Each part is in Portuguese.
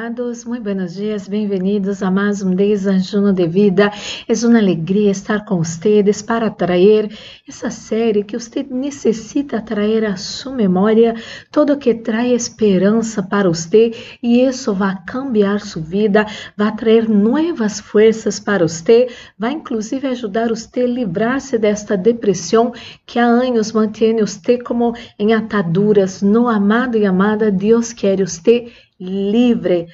Amados, muito buenos dias, bem-vindos a mais um Desajuno de Vida. É uma alegria estar com vocês para trazer essa série que você necessita trazer à sua memória, todo que traz esperança para você e isso vai cambiar sua vida, vai trazer novas forças para você, vai inclusive ajudar você a livrar-se desta depressão que há anos mantém você como em ataduras. No amado e amada, Deus quer você livre,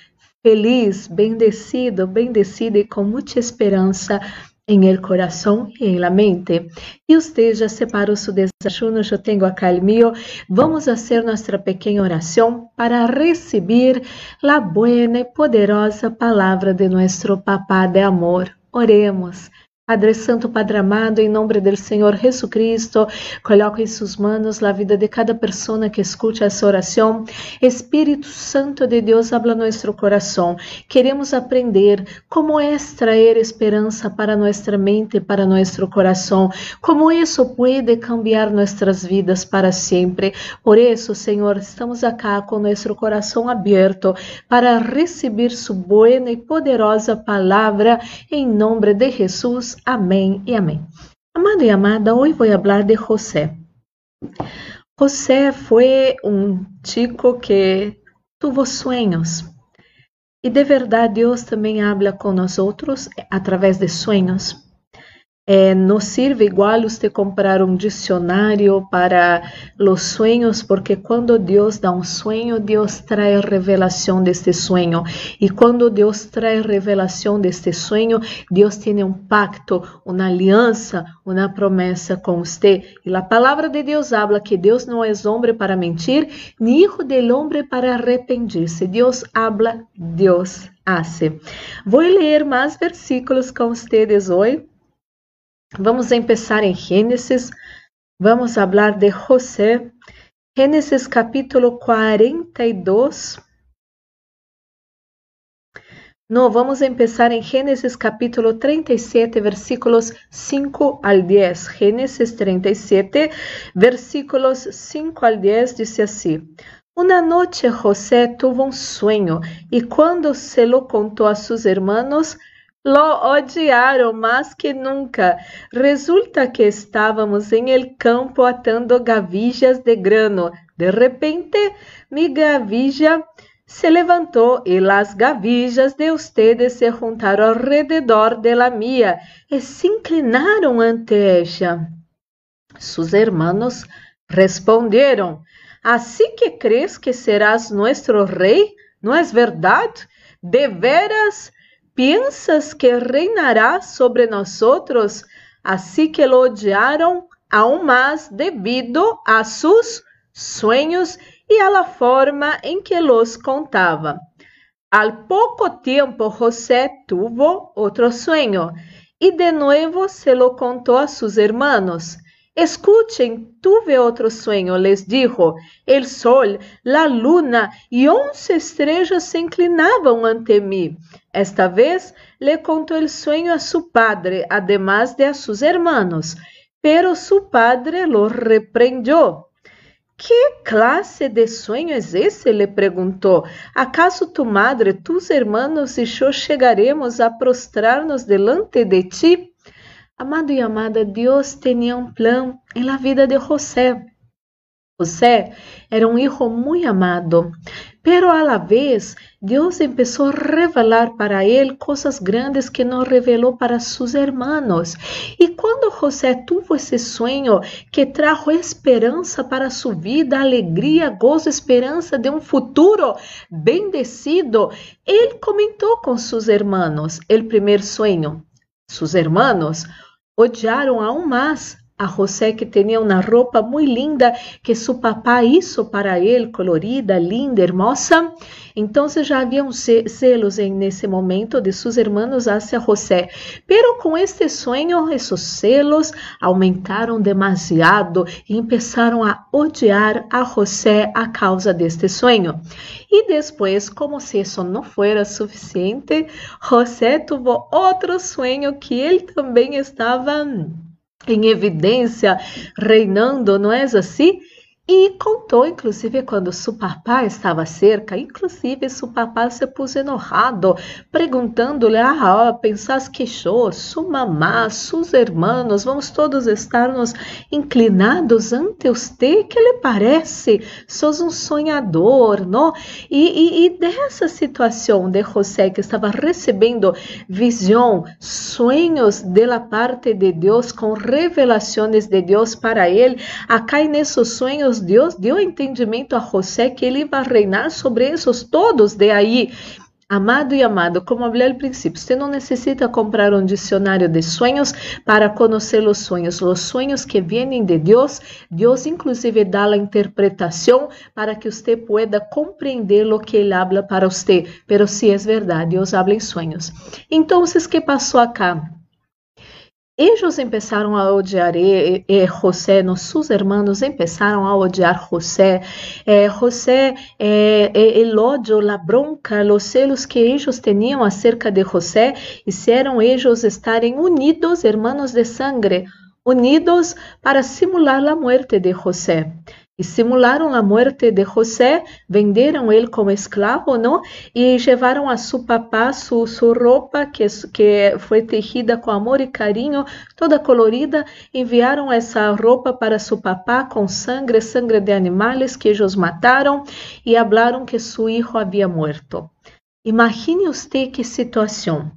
feliz, bendecido, bendecida e com muita esperança em el coração e em la mente. E você já separou seu desayuno, eu tenho acá el mío. Vamos fazer nossa pequena oração para receber a boa e poderosa palavra de nosso Papá de amor. Oremos. Padre Santo, Padre amado, em nome do Senhor Jesus Cristo, coloco em suas mãos a vida de cada pessoa que escute essa oração. Espírito Santo de Deus, habla nosso coração. Queremos aprender como extrair esperança para nossa mente, para nosso coração, como isso pode cambiar nossas vidas para sempre. Por isso, Senhor, estamos acá com nosso coração aberto para receber sua boa e poderosa palavra em nome de Jesus. Amém e amém. Amado e amada, hoje vou falar de José. José foi um chico que tuvo sonhos. E de verdade, Deus também habla com nós outros através de sonhos. É, não serve igual você comprar um dicionário para os sonhos, porque quando Deus dá um sonho, Deus traz revelação deste sonho. E quando Deus traz revelação deste sonho, Deus tem um pacto, uma aliança, uma promessa com você. E a palavra de Deus habla que Deus não é homem para mentir, nem hijo del hombre para arrepentir-se. Deus habla, Deus hace. Vou ler mais versículos com vocês hoje Vamos começar em Gênesis. Vamos falar de José. Gênesis capítulo 42. Não, vamos começar em Gênesis capítulo 37, versículos 5 al 10. Gênesis 37, versículos 5 al 10 diz assim: Uma noite José tuvo um sonho e quando se lo contou a seus hermanos, Lo odiaram mais que nunca. Resulta que estávamos em el campo atando gavillas de grano. De repente, mi gavilla se levantou e las gavillas de ustedes se juntaram alrededor de la mía e se inclinaram ante ella. Sus hermanos responderam: Assim que crees que serás nuestro rei? Não é verdade? De veras ¿Piensas que reinará sobre nosotros? Así que lo odiaron aún más debido a sueños y a la forma en que los contaba. Al poco tiempo José tuvo otro sueño y de nuevo se lo contó a sus hermanos. Escuchen, tuve otro sueño, les dijo. El sol, la luna y once estrellas se inclinaban ante mí. Esta vez le contó el sueño a su padre, además de a sus hermanos. Pero su padre lo reprendió. ¿Qué clase de sueño es ese? le preguntou. ¿Acaso tu madre, tus hermanos y yo llegaremos a prostrarnos delante de ti? Amado e amada, Deus tinha um plano na vida de José. José era um hijo muito amado, pero a la vez Deus começou a revelar para ele coisas grandes que não revelou para seus hermanos. E quando José tuvo esse sonho que trajo esperança para sua vida, alegria, gozo, esperança de um futuro bendecido, ele comentou com seus hermanos o primeiro sonho. Seus hermanos odiaram aún más a José que tinha uma roupa muito linda que seu papá hizo para ele, colorida, linda, hermosa. Então já haviam celos nesse momento de seus irmãos hacia José. Pero com este sonho, esses celos aumentaram demasiado e começaram a odiar a José a causa deste sonho. E depois, como se isso não fosse suficiente, José teve outro sonho que ele também estava em evidência, reinando, não é assim? E contou, inclusive, quando seu papá estava cerca, inclusive seu papá se pôs enojado, perguntando-lhe, ah, pensas que eu, sua mamá, seus irmãos, vamos todos estarmos inclinados ante você? Que lhe parece? Sos um sonhador, não? E, e, e dessa situação de José, que estava recebendo visão, sonhos da parte de Deus, com revelações de Deus para ele, acá nesses sonhos, Deus deu entendimento a José que ele vai reinar sobre esses todos de aí. Amado e amado, como falei ao princípio, você não necessita comprar um dicionário de sonhos para conhecer os sonhos. Os sonhos que vêm de Deus, Deus inclusive dá a interpretação para que você pueda compreender o que Ele habla para você. Pero se é verdade, Deus habla em sonhos. Então, o que passou acá? Ellos empezaron a odiar eh, eh, José, sus hermanos empezaron a odiar José. Eh, José, eh, eh, el odio, la bronca, los celos que ellos tenían acerca de José hicieron ellos estarem unidos, hermanos de sangre, unidos para simular la muerte de José e simularam a morte de José, venderam ele como escravo, não? E levaram a seu papá sua, roupa, que, que foi tejida com amor e carinho, toda colorida, enviaram essa roupa para seu papá com sangue, sangue de animais que eles mataram, e falaram que seu filho havia morto. Imagine você que situação.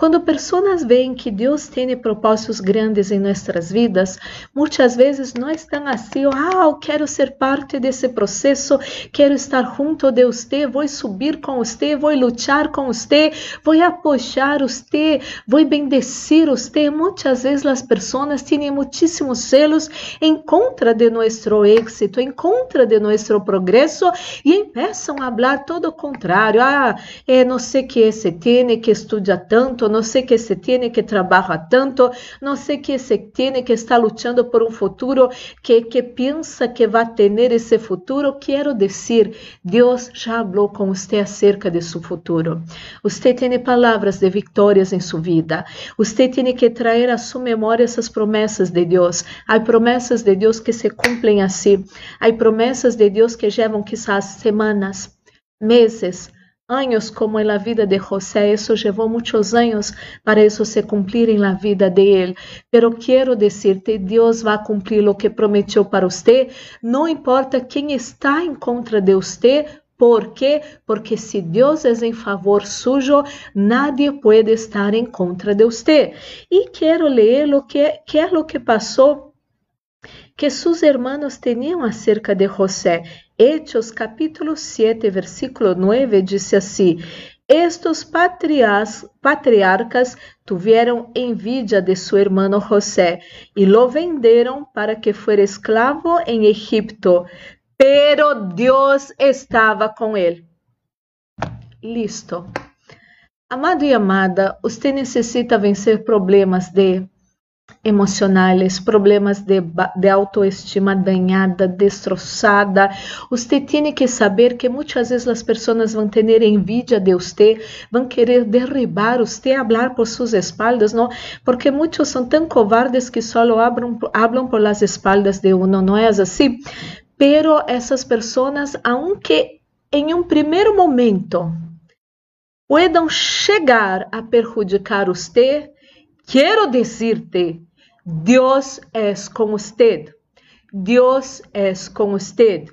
Quando pessoas veem que Deus tem propósitos grandes em nossas vidas, muitas vezes não estão assim, ah, eu quero ser parte desse processo, quero estar junto de você, vou subir com você, vou lutar com você, vou apoiar você, vou bendecir você. Muitas vezes as pessoas têm muitíssimos celos em contra de nosso êxito, em contra de nosso progresso e começam a falar todo o contrário. Ah, eh, não sei que se tem que estudar tanto, não sei que se tem que trabalhar tanto, não sei que se tem que estar lutando por um futuro que, que pensa que vai ter esse futuro. Quero dizer, Deus já falou com você acerca de seu futuro. Você tem palavras de vitórias em sua vida. Você tem que trazer a sua memória essas promessas de Deus. Há promessas de Deus que se cumprem assim. Há promessas de Deus que levam quizás semanas, meses, anos como en vida de José, eso llevó muchos años para eso se cumplir en la vida de él. Pero quiero decirte, Dios va a cumplir lo que prometió para usted, no importa quién está en contra de usted, ¿Por qué? Porque si Dios es en favor suyo, nadie puede estar en contra de usted. Y quiero leer lo que, qué es lo que pasó que sus hermanos tenían acerca de José. Hechos capítulo 7, versículo 9 dice así, estos patriarcas tuvieron envidia de su hermano José y lo vendieron para que fuera esclavo en Egipto, pero Dios estava com ele. Listo. Amado e amada, você necessita vencer problemas de emocionais, problemas de, de autoestima dañada, destroçada. Você tem que saber que muitas vezes as pessoas vão ter envidia de você, vão querer derribar você, falar por suas espaldas, não? Porque muitos são tão covardes que só hablam por las espaldas de uno, não é assim? Pero essas pessoas, aunque em um primeiro momento puedan chegar a perjudicar você, quero dizer-te Dios es con usted. Dios es con usted.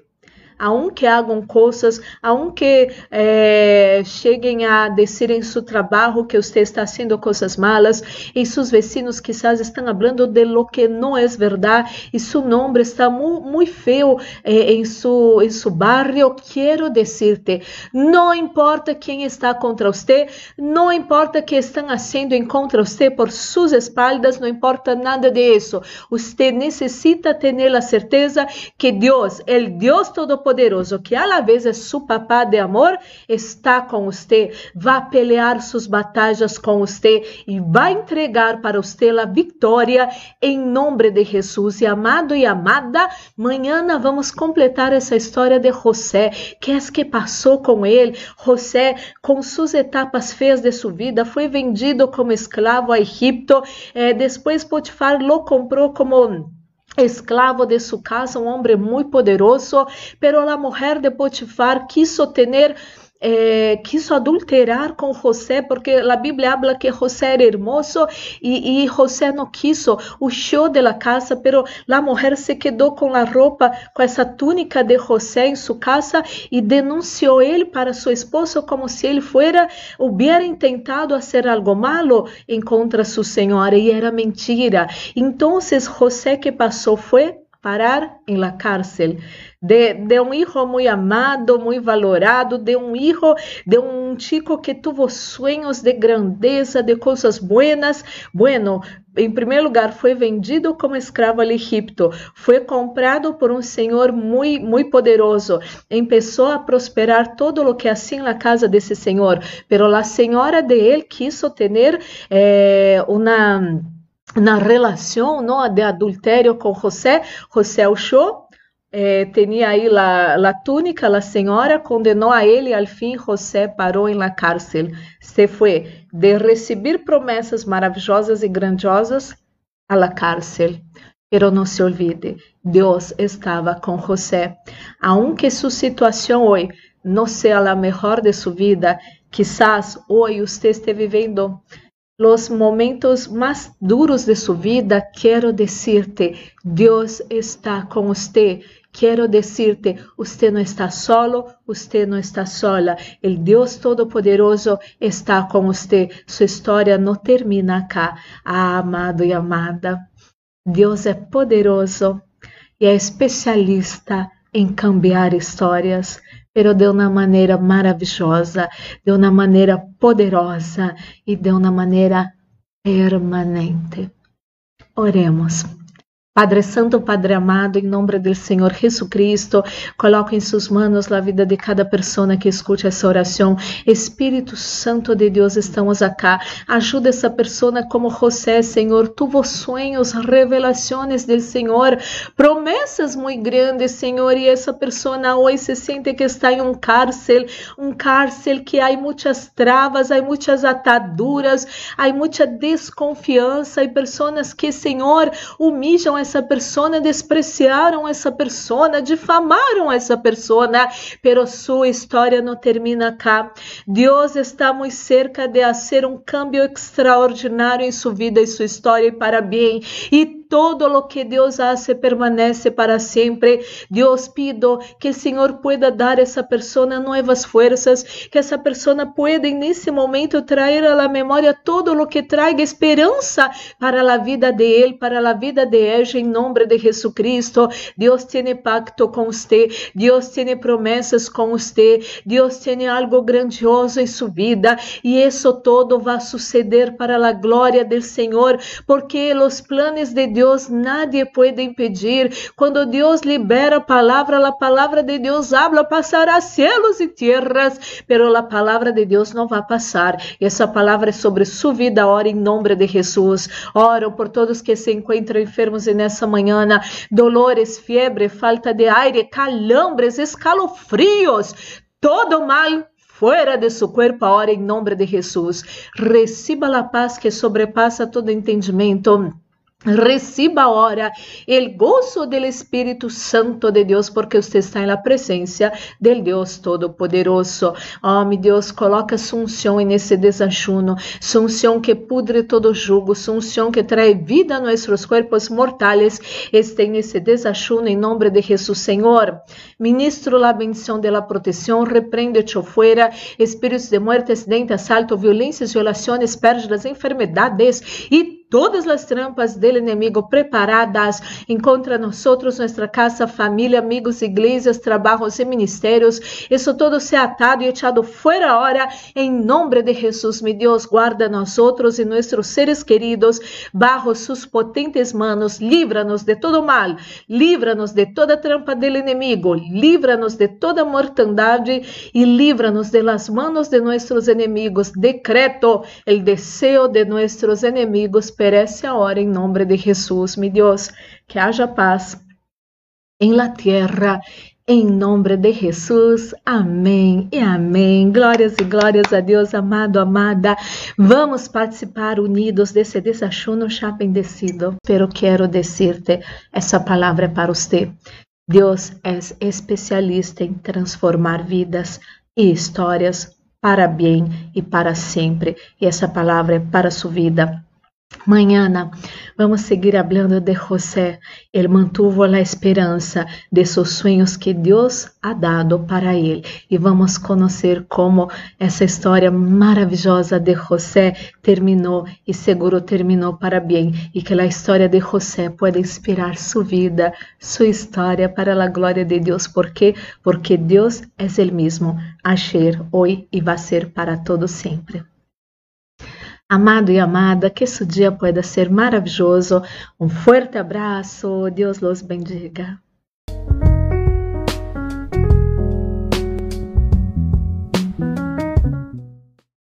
Aunque hagam coisas, aunque eh, cheguem a dizer em seu trabalho que você está fazendo coisas malas, e seus vecinos quizás estão falando de lo que não é verdade, e seu nome está muito, feio eh, em, seu, em seu barrio, quero dizer-te, não importa quem está contra você, não importa que estão fazendo em contra você por suas espaldas, não importa nada disso. Você necessita ter a certeza que Deus, o Deus todo poderoso que a la vez é su papá de amor, está com você, vai pelear suas batalhas com você e vai entregar para você a vitória em nome de Jesus. E amado e amada, amanhã vamos completar essa história de José, que é que passou com ele. José, com suas etapas feias de sua vida, foi vendido como escravo a Egipto. Eh, depois Potifar lo comprou como esclavo de sua casa, um homem muito poderoso, pero a mulher de Potifar quiso ter eh, quiso adulterar com José, porque a Bíblia habla que José era hermoso e, José não quiso, show de la casa, pero la mujer se quedou com a roupa, com essa túnica de José em sua casa e denunciou ele para seu esposo como se ele fuera, hubiera intentado fazer algo malo em contra sua senhora e era mentira. Então, José que passou foi parar em la cárcel de, de um hijo muito amado, muito valorado, de um hijo, de um chico que tuvo sueños de grandeza, de coisas buenas. Bueno, em primeiro lugar, foi vendido como escravo ao Egipto, foi comprado por um senhor muito, muito poderoso, começou a prosperar todo o que assim na casa desse senhor, pero a senhora de ele quiso ter eh, uma na relação não, de adultério com José, José achou eh, tinha aí a, a túnica, a senhora condenou a ele e al fim José parou em la cárcel. Se foi de receber promessas maravilhosas e grandiosas a la cárcel. Pero não se olvide, Deus estava com José. Aunque sua situação hoje não seja a melhor de sua vida, quizás hoje você esteja vivendo los momentos más duros de su vida, quiero decirte, Dios está con usted. Quiero decirte, usted no está solo, usted no está sola. El Dios Todopoderoso está con usted. Su historia no termina acá. Ah, amado e amada, Deus é poderoso e é especialista em cambiar histórias pero de uma maneira maravilhosa, de uma maneira poderosa e de uma maneira permanente. Oremos. Padre Santo, Padre amado, em nome do Senhor Jesus Cristo, coloco em suas mãos a vida de cada pessoa que escute essa oração. Espírito Santo de Deus, estamos acá. Ajuda essa pessoa como José, Senhor. Tuvo sonhos, revelações do Senhor, promessas muito grandes, Senhor. E essa pessoa hoje se sente que está em um cárcel, um cárcel que há muitas travas, há muitas ataduras, há muita desconfiança e pessoas que, Senhor, humilham essa persona, despreciaram essa persona, difamaram essa persona, pero sua história não termina cá. Deus está muito cerca de fazer um cambio extraordinário em sua vida e sua história e para bem. E todo lo que Deus hace permanece para sempre. Deus pido que o Senhor pueda dar a essa pessoa novas forças, que essa pessoa pueda nesse momento trazer à la memória todo lo que traga esperança para a vida de ele, para a vida de ela, em nome de Jesus Cristo. Deus tem pacto com você, Deus tem promessas com você, Deus tem algo grandioso em sua vida e isso todo vai suceder para a glória do Senhor, porque os planos de Deus nadie pode impedir. Quando Deus libera a palavra, a palavra de Deus habla, passará céus e terras, pero a palavra de Deus não vai passar. E essa palavra é sobre sua vida. Ora em nome de Jesus. Oro por todos que se encontram enfermos nessa manhã, dolores, febre, falta de aire, calambres, escalofrios, todo mal fora de seu corpo, ora em nome de Jesus. Receba a paz que sobrepassa todo entendimento Reciba ahora el gozo del Espíritu Santo de Deus, porque você está na presença del Deus Todo-Poderoso. Oh, meu Deus, coloca sua unção nesse desajuno, sua unção que pudre todo jugo, sua unção que trae vida a nossos corpos mortais. Este nesse desajuno, em nome de Jesus, Senhor. Ministro la bendição de la proteção, repreende-te fuera, espíritos de muerte, acidente, assalto, violências, violações, pérdidas, enfermedades e todas as trampas do inimigo preparadas contra nós, nossa casa, família, amigos, igrejas, trabalhos e ministérios. Isso todo se atado e echado fora ahora, em nome de Jesus, meu Deus, guarda nós e nossos seres queridos, bajo suas potentes manos, livra-nos de todo mal, livra-nos de toda trampa do inimigo, livra-nos de toda mortandade e livra-nos de las manos de nossos inimigos. Decreto el deseo de nossos inimigos perece agora em nome de Jesus, meu Deus, que haja paz em la tierra Em nome de Jesus, amém e amém. Glórias e glórias a Deus, amado, amada. Vamos participar unidos desse desayuno já bendecido. Pero quero dizer-te, essa palavra é para você. Deus é especialista em transformar vidas e histórias para bem e para sempre. E essa palavra é para sua vida. Mañana vamos seguir hablando de José. Ele mantuvo a esperança de seus sonhos que Deus ha dado para ele. E vamos conhecer como essa história maravilhosa de José terminou e seguro terminou para bem. E que a história de José pode inspirar sua vida, sua história para a glória de Deus. ¿Por quê? Porque Deus é o mesmo, ayer, hoje e vai ser para todo sempre. Amado e amada, que esse dia pueda ser maravilhoso. Um forte abraço. Deus los bendiga.